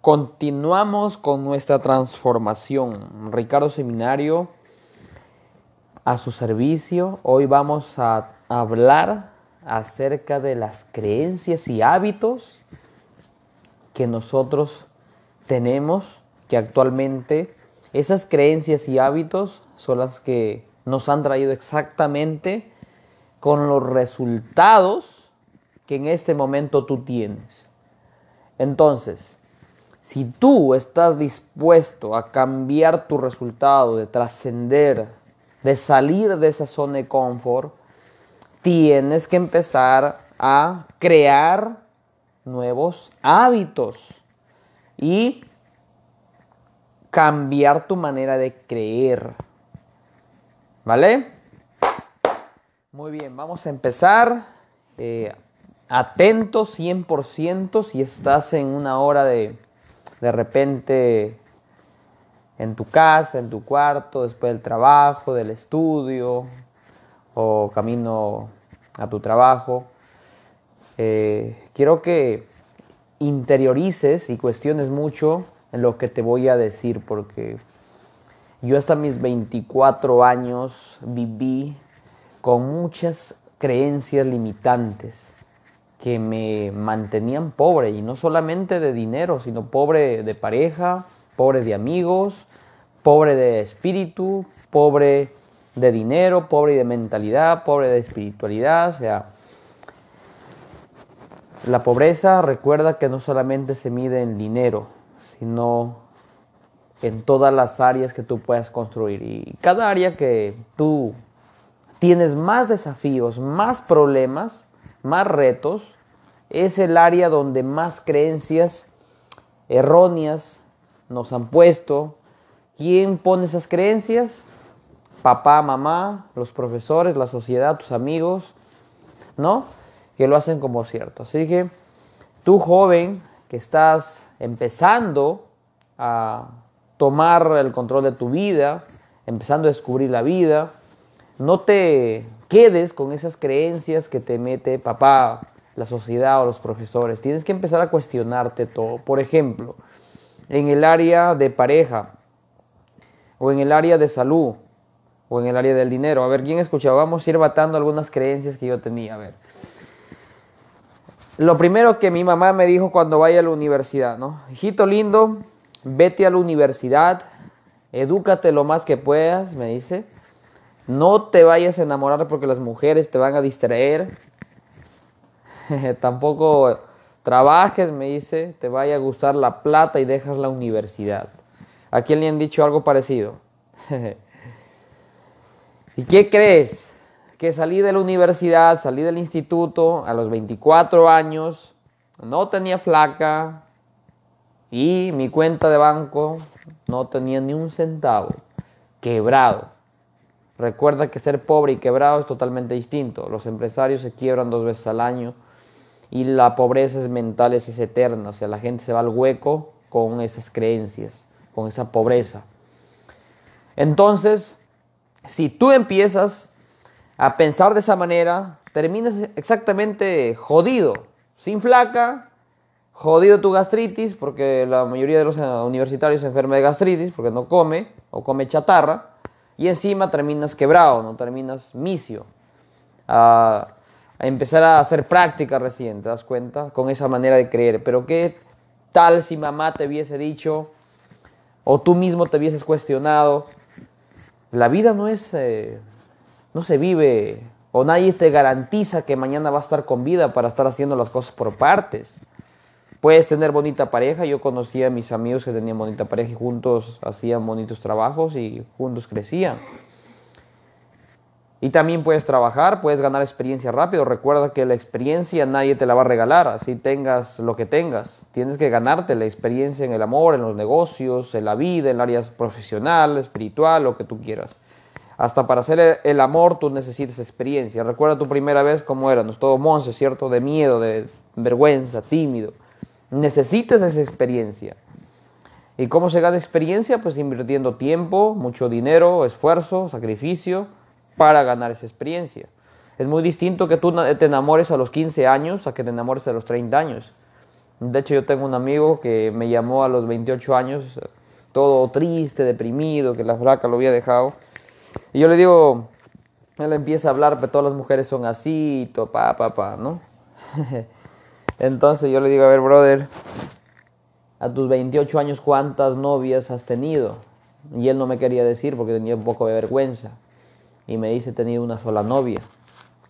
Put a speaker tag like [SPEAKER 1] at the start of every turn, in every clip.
[SPEAKER 1] Continuamos con nuestra transformación. Ricardo Seminario, a su servicio. Hoy vamos a hablar acerca de las creencias y hábitos que nosotros tenemos, que actualmente esas creencias y hábitos son las que nos han traído exactamente con los resultados que en este momento tú tienes. Entonces, si tú estás dispuesto a cambiar tu resultado, de trascender, de salir de esa zona de confort, tienes que empezar a crear nuevos hábitos y cambiar tu manera de creer. ¿Vale? Muy bien, vamos a empezar. Eh, atento 100% si estás en una hora de de repente en tu casa, en tu cuarto, después del trabajo, del estudio o camino a tu trabajo. Eh, quiero que interiorices y cuestiones mucho en lo que te voy a decir, porque yo hasta mis 24 años viví con muchas creencias limitantes que me mantenían pobre, y no solamente de dinero, sino pobre de pareja, pobre de amigos, pobre de espíritu, pobre de dinero, pobre de mentalidad, pobre de espiritualidad, o sea, la pobreza recuerda que no solamente se mide en dinero, sino en todas las áreas que tú puedas construir. Y cada área que tú tienes más desafíos, más problemas, más retos, es el área donde más creencias erróneas nos han puesto. ¿Quién pone esas creencias? Papá, mamá, los profesores, la sociedad, tus amigos, ¿no? Que lo hacen como cierto. Así que tú joven que estás empezando a tomar el control de tu vida, empezando a descubrir la vida, no te quedes con esas creencias que te mete papá, la sociedad o los profesores. Tienes que empezar a cuestionarte todo. Por ejemplo, en el área de pareja, o en el área de salud, o en el área del dinero. A ver, ¿quién escucha? Vamos a ir batando algunas creencias que yo tenía. A ver. Lo primero que mi mamá me dijo cuando vaya a la universidad, ¿no? Hijito lindo, vete a la universidad, edúcate lo más que puedas, me dice. No te vayas a enamorar porque las mujeres te van a distraer. Tampoco trabajes, me dice, te vaya a gustar la plata y dejas la universidad. ¿A quién le han dicho algo parecido? ¿Y qué crees? Que salí de la universidad, salí del instituto a los 24 años, no tenía flaca y mi cuenta de banco no tenía ni un centavo, quebrado. Recuerda que ser pobre y quebrado es totalmente distinto. Los empresarios se quiebran dos veces al año y la pobreza es mental, es, eterna, o sea, la gente se va al hueco con esas creencias, con esa pobreza. Entonces, si tú empiezas a pensar de esa manera, terminas exactamente jodido, sin flaca, jodido tu gastritis, porque la mayoría de los eh, universitarios se enferma de gastritis porque no come o come chatarra, y encima terminas quebrado, no terminas misio. Ah, a empezar a hacer práctica recién, ¿te das cuenta? Con esa manera de creer. Pero ¿qué tal si mamá te hubiese dicho o tú mismo te hubieses cuestionado? La vida no es, eh, no se vive o nadie te garantiza que mañana va a estar con vida para estar haciendo las cosas por partes. Puedes tener bonita pareja, yo conocía a mis amigos que tenían bonita pareja y juntos hacían bonitos trabajos y juntos crecían. Y también puedes trabajar, puedes ganar experiencia rápido. Recuerda que la experiencia nadie te la va a regalar, así tengas lo que tengas. Tienes que ganarte la experiencia en el amor, en los negocios, en la vida, en el área profesional, espiritual, lo que tú quieras. Hasta para hacer el amor tú necesitas experiencia. Recuerda tu primera vez cómo éramos, todo monse, ¿cierto? De miedo, de vergüenza, tímido. Necesitas esa experiencia. ¿Y cómo se gana experiencia? Pues invirtiendo tiempo, mucho dinero, esfuerzo, sacrificio para ganar esa experiencia. Es muy distinto que tú te enamores a los 15 años a que te enamores a los 30 años. De hecho, yo tengo un amigo que me llamó a los 28 años, todo triste, deprimido, que la flaca lo había dejado. Y yo le digo, él empieza a hablar, pero todas las mujeres son así, todo, pa, pa, pa, ¿no? Entonces yo le digo, a ver, brother, a tus 28 años, ¿cuántas novias has tenido? Y él no me quería decir porque tenía un poco de vergüenza. Y me dice, he tenido una sola novia.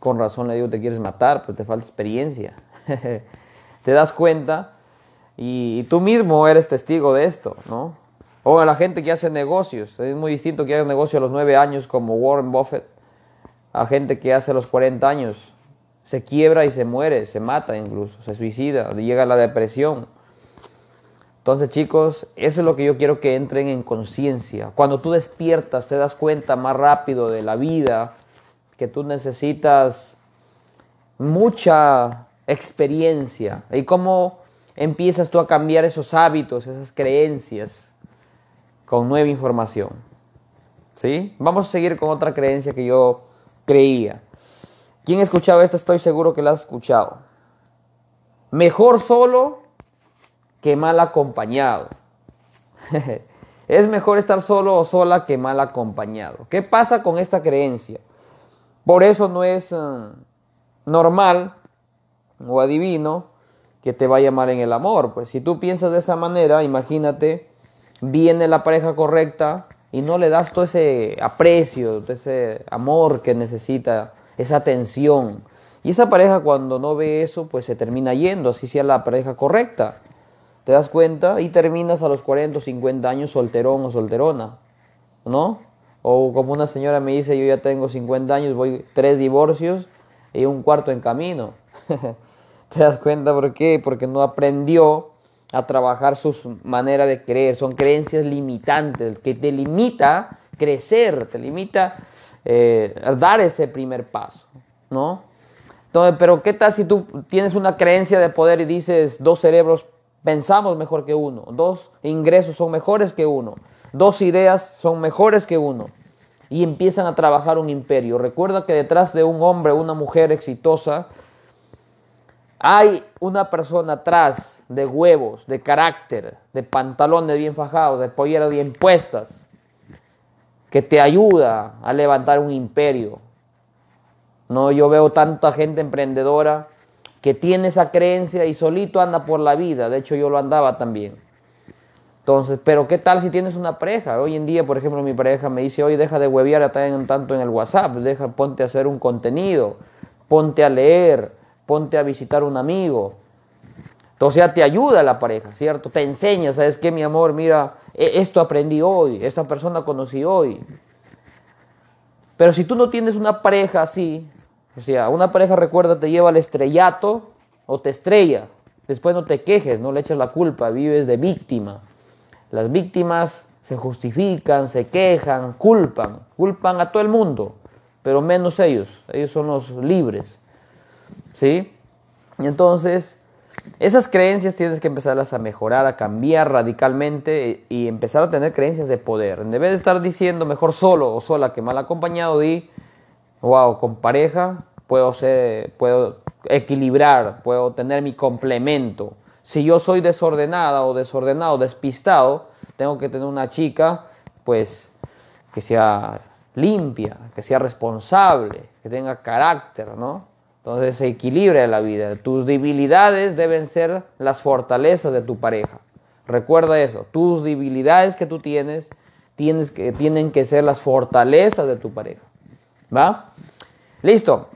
[SPEAKER 1] Con razón le digo, te quieres matar, pero te falta experiencia. te das cuenta y, tú mismo eres testigo de esto, ¿no? O la gente que hace negocios. Es muy distinto que haga negocio a los 9 años como Warren Buffett a gente que hace a los 40 años. Se quiebra y se muere, se mata incluso, se suicida, llega la depresión. Entonces chicos, eso es lo que yo quiero que entren en conciencia. Cuando tú despiertas, te das cuenta más rápido de la vida, que tú necesitas mucha experiencia y cómo empiezas tú a cambiar esos hábitos, esas creencias con nueva información. ¿Sí? Vamos a seguir con otra creencia que yo creía. ¿Quién ha escuchado esto? Estoy seguro que la has escuchado. Mejor solo que mal acompañado. es mejor estar solo o sola que mal acompañado. ¿Qué pasa con esta creencia? Por eso no es eh, normal o adivino que te vaya mal en el amor. Pues si tú piensas de esa manera, imagínate, viene la pareja correcta y no le das todo ese aprecio, todo ese amor que necesita, esa atención. Y esa pareja cuando no ve eso, pues se termina yendo, así sea la pareja correcta. ¿Te das cuenta? Y terminas a los 40 o 50 años solterón o solterona, ¿no? O como una señora me dice, yo ya tengo 50 años, voy tres divorcios y un cuarto en camino. ¿Te das cuenta por qué? Porque no aprendió a trabajar sus maneras de creer. Son creencias limitantes que te limita crecer, te limita eh, dar ese primer paso, ¿no? Entonces, pero ¿qué tal si tú tienes una creencia de poder y dices dos cerebros pensamos mejor que uno, dos ingresos son mejores que uno, dos ideas son mejores que uno y empiezan a trabajar un imperio. Recuerda que detrás de un hombre una mujer exitosa hay una persona atrás de huevos, de carácter, de pantalones bien fajados, de polleras bien puestas, que te ayuda a levantar un imperio. No, yo veo tanta gente emprendedora que tiene esa creencia y solito anda por la vida. De hecho, yo lo andaba también. Entonces, pero ¿qué tal si tienes una pareja? Hoy en día, por ejemplo, mi pareja me dice, oye, deja de huevear tanto en el WhatsApp, deja, ponte a hacer un contenido, ponte a leer, ponte a visitar un amigo. Entonces te ayuda la pareja, ¿cierto? Te enseña, ¿sabes qué, mi amor? Mira, e, esto aprendí hoy, esta persona conocí hoy. Pero si tú no tienes una pareja así, o sea, una pareja, recuerda, te lleva al estrellato o te estrella. Después no te quejes, no le eches la culpa, vives de víctima. Las víctimas se justifican, se quejan, culpan, culpan a todo el mundo, pero menos ellos. Ellos son los libres. ¿Sí? Y entonces, esas creencias tienes que empezarlas a mejorar, a cambiar radicalmente y empezar a tener creencias de poder. En vez de estar diciendo mejor solo o sola que mal acompañado, di, wow, con pareja puedo, ser, puedo equilibrar, puedo tener mi complemento. Si yo soy desordenada o desordenado, despistado, tengo que tener una chica, pues, que sea limpia, que sea responsable, que tenga carácter, ¿no? Entonces se equilibra la vida. Tus debilidades deben ser las fortalezas de tu pareja. Recuerda eso. Tus debilidades que tú tienes, que, tienen que ser las fortalezas de tu pareja. ¿Va? Listo.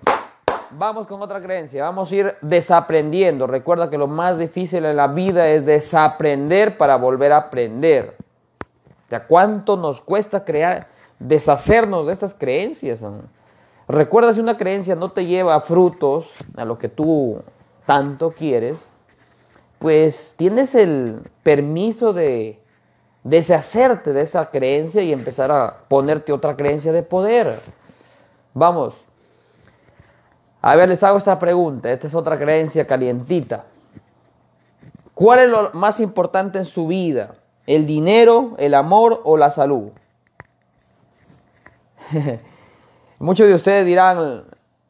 [SPEAKER 1] Vamos con otra creencia. Vamos a ir desaprendiendo. Recuerda que lo más difícil en la vida es desaprender para volver a aprender. O ¿cuánto nos cuesta crear, deshacernos de estas creencias? Recuerda si una creencia no te lleva a frutos, a lo que tú tanto quieres, pues tienes el permiso de deshacerte de esa creencia y empezar a ponerte otra creencia de poder. Vamos. A ver, les hago esta pregunta. Esta es otra creencia calientita. ¿Cuál es lo más importante en su vida? ¿El dinero, el amor o la salud? Muchos de ustedes dirán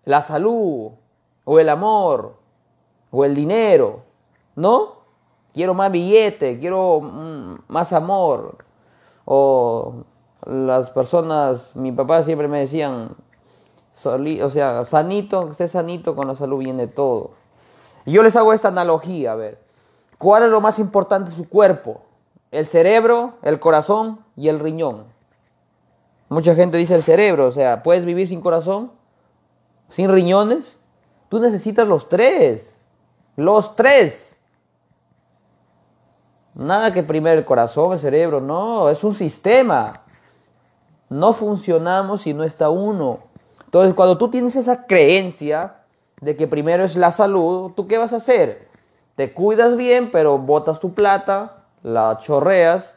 [SPEAKER 1] la salud o el amor o el dinero, ¿no? quiero más billete, quiero mm, más amor. O las personas, mi papá siempre me decían, o sea, sanito, esté sanito, con la salud viene todo. Yo les hago esta analogía, a ver, ¿cuál es lo más importante de su cuerpo? El cerebro, el corazón y el riñón. Mucha gente dice el cerebro, o sea, ¿puedes vivir sin corazón? ¿Sin riñones? Tú necesitas los tres. Los tres. Nada que primero el corazón, el cerebro, no, es un sistema. No funcionamos si no está uno. Entonces, cuando tú tienes esa creencia de que primero es la salud, ¿tú qué vas a hacer? Te cuidas bien, pero botas tu plata, la chorreas,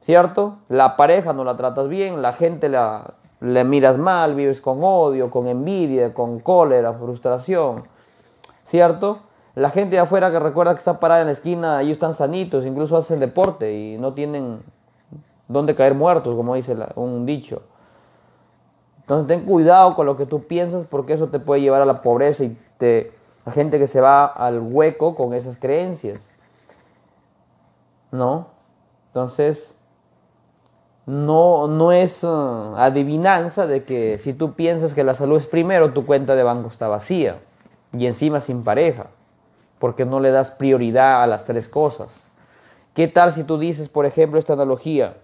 [SPEAKER 1] ¿cierto? La pareja no la tratas bien, la gente la, le miras mal, vives con odio, con envidia, con cólera, frustración, ¿cierto? La gente de afuera que recuerda que está parada en la esquina, ellos están sanitos, incluso hacen deporte y no tienen dónde caer muertos, como dice un dicho. Entonces ten cuidado con lo que tú piensas porque eso te puede llevar a la pobreza y te, a gente que se va al hueco con esas creencias. ¿No? Entonces, no, no es uh, adivinanza de que si tú piensas que la salud es primero, tu cuenta de banco está vacía y encima sin pareja, porque no le das prioridad a las tres cosas. ¿Qué tal si tú dices, por ejemplo, esta analogía?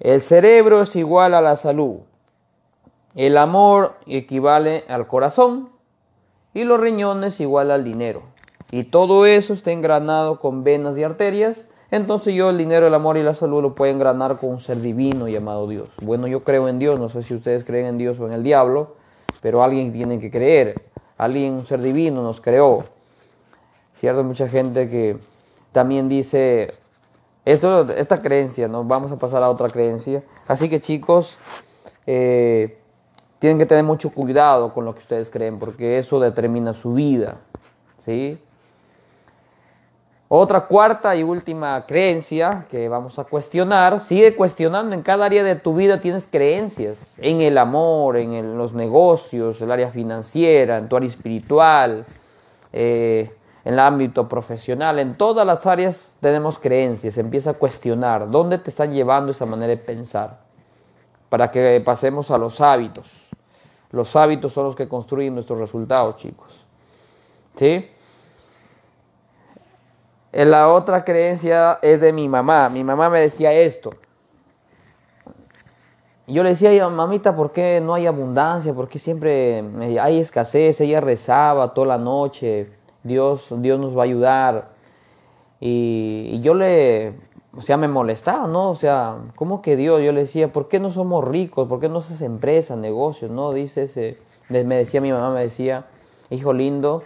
[SPEAKER 1] El cerebro es igual a la salud, el amor equivale al corazón y los riñones igual al dinero. Y todo eso está engranado con venas y arterias. Entonces yo el dinero, el amor y la salud lo puedo engranar con un ser divino llamado Dios. Bueno, yo creo en Dios, no sé si ustedes creen en Dios o en el diablo, pero alguien tiene que creer. Alguien, un ser divino nos creó. Cierto, mucha gente que también dice, esto, esta creencia, ¿no? Vamos a pasar a otra creencia. Así que chicos, eh, tienen que tener mucho cuidado con lo que ustedes creen, porque eso determina su vida. ¿sí? Otra cuarta y última creencia que vamos a cuestionar, sigue cuestionando, en cada área de tu vida tienes creencias, en el amor, en los negocios, el área financiera, en tu área espiritual, eh, en el ámbito profesional, en todas las áreas tenemos creencias, empieza a cuestionar dónde te están llevando esa manera de pensar, para que pasemos a los hábitos. Los hábitos son los que construyen nuestros resultados, chicos. ¿Sí? La otra creencia es de mi mamá. Mi mamá me decía esto. Yo le decía, mamita, ¿por qué no hay abundancia? ¿Por qué siempre hay escasez? Ella rezaba toda la noche. Dios, Dios nos va a ayudar. y yo le, o sea, me molestaba, ¿no? O sea, ¿cómo que Dios? Yo le decía, ¿por qué no somos ricos? ¿Por qué no haces empresas, negocios? No, dice ese, me decía mi mamá, me decía, hijo lindo,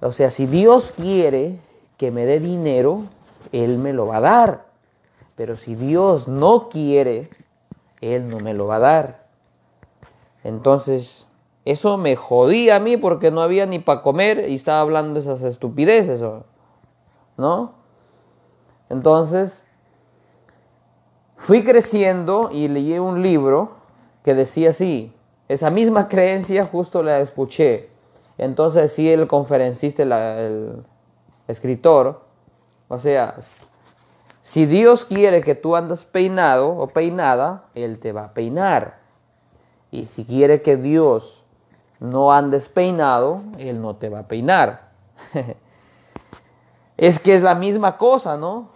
[SPEAKER 1] o sea, si Dios quiere que me dé dinero, Él me lo va a dar. Pero si Dios no quiere, Él no me lo va a dar. Entonces, eso me jodía a mí porque no había ni para comer y estaba hablando esas estupideces, ¿no? Entonces, Fui creciendo y leí un libro que decía así, esa misma creencia justo la escuché. Entonces sí el conferencista, el escritor, o sea, si Dios quiere que tú andes peinado o peinada, Él te va a peinar. Y si quiere que Dios no andes peinado, Él no te va a peinar. es que es la misma cosa, ¿no?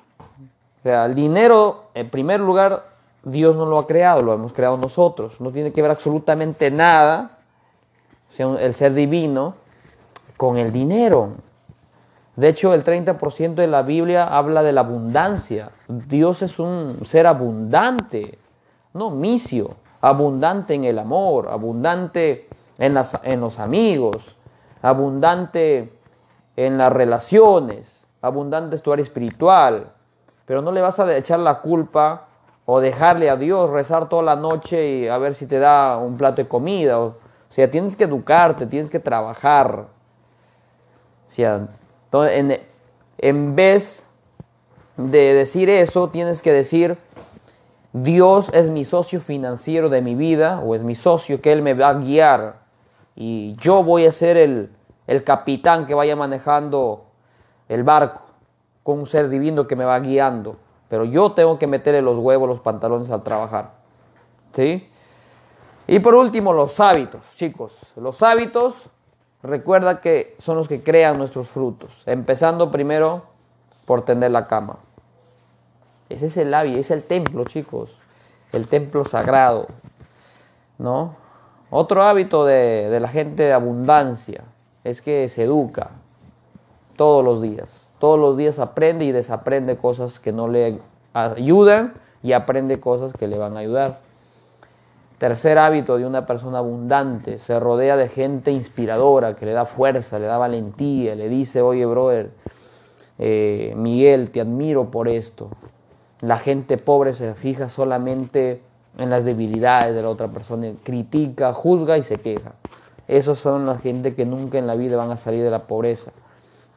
[SPEAKER 1] O sea, el dinero, en primer lugar, Dios no lo ha creado, lo hemos creado nosotros. No tiene que ver absolutamente nada, o sea, el ser divino, con el dinero. De hecho, el 30% de la Biblia habla de la abundancia. Dios es un ser abundante, no misio, abundante en el amor, abundante en, los amigos, abundante en las relaciones, abundante en tu área espiritual, pero no le vas a echar la culpa o dejarle a Dios rezar toda la noche y a ver si te da un plato de comida. O, sea, tienes que educarte, tienes que trabajar. O sea, en, en vez de decir eso, tienes que decir, Dios es mi socio financiero de mi vida, o es mi socio que Él me va a guiar, y yo voy a ser el, el capitán que vaya manejando el barco. con un ser divino que me va guiando, pero yo tengo que meterle los huevos, los pantalones al trabajar. ¿Sí? Y por último, los hábitos, chicos. Los hábitos, recuerda que son los que crean nuestros frutos. Empezando primero por tender la cama. Ese es el hábito, es el templo, chicos. El templo sagrado. ¿No? Otro hábito de, de la gente de abundancia es que se educa todos los días. Todos los días aprende y desaprende cosas que no le ayudan y aprende cosas que le van a ayudar. Tercer hábito de una persona abundante, se rodea de gente inspiradora, que le da fuerza, le da valentía, le dice, oye, brother, eh, Miguel, te admiro por esto. La gente pobre se fija solamente en las debilidades de la otra persona, critica, juzga y se queja. Esos son la gente que nunca en la vida van a salir de la pobreza,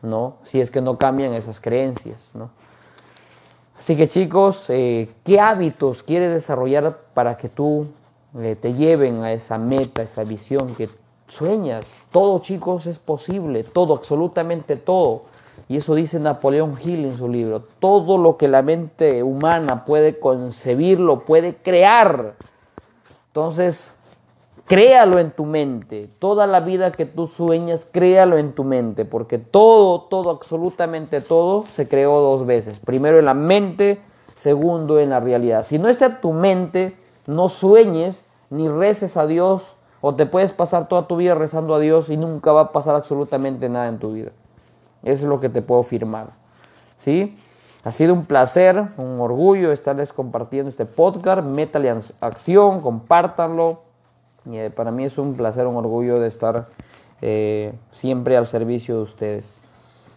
[SPEAKER 1] ¿no? Si es que no cambian esas creencias, ¿no? Así que chicos, eh, ¿qué hábitos quieres desarrollar para que tú te lleven a esa meta, esa visión que sueñas. Todo, chicos, es posible, todo, absolutamente todo. Y eso dice Napoleón Hill en su libro. Todo lo que la mente humana puede concebirlo, puede crear. Entonces, créalo en tu mente. Toda la vida que tú sueñas, créalo en tu mente. Porque todo, todo, absolutamente todo se creó dos veces. Primero en la mente, segundo en la realidad. Si no está tu mente, no sueñes ni reces a Dios o te puedes pasar toda tu vida rezando a Dios y nunca va a pasar absolutamente nada en tu vida. Eso es lo que te puedo afirmar. ¿Sí? Ha sido un placer, un orgullo estarles compartiendo este podcast. Métale acción, compártanlo. Y eh, para mí es un placer, un orgullo de estar eh, siempre al servicio de ustedes.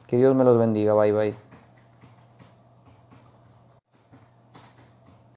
[SPEAKER 1] Que Dios me los bendiga. Bye bye.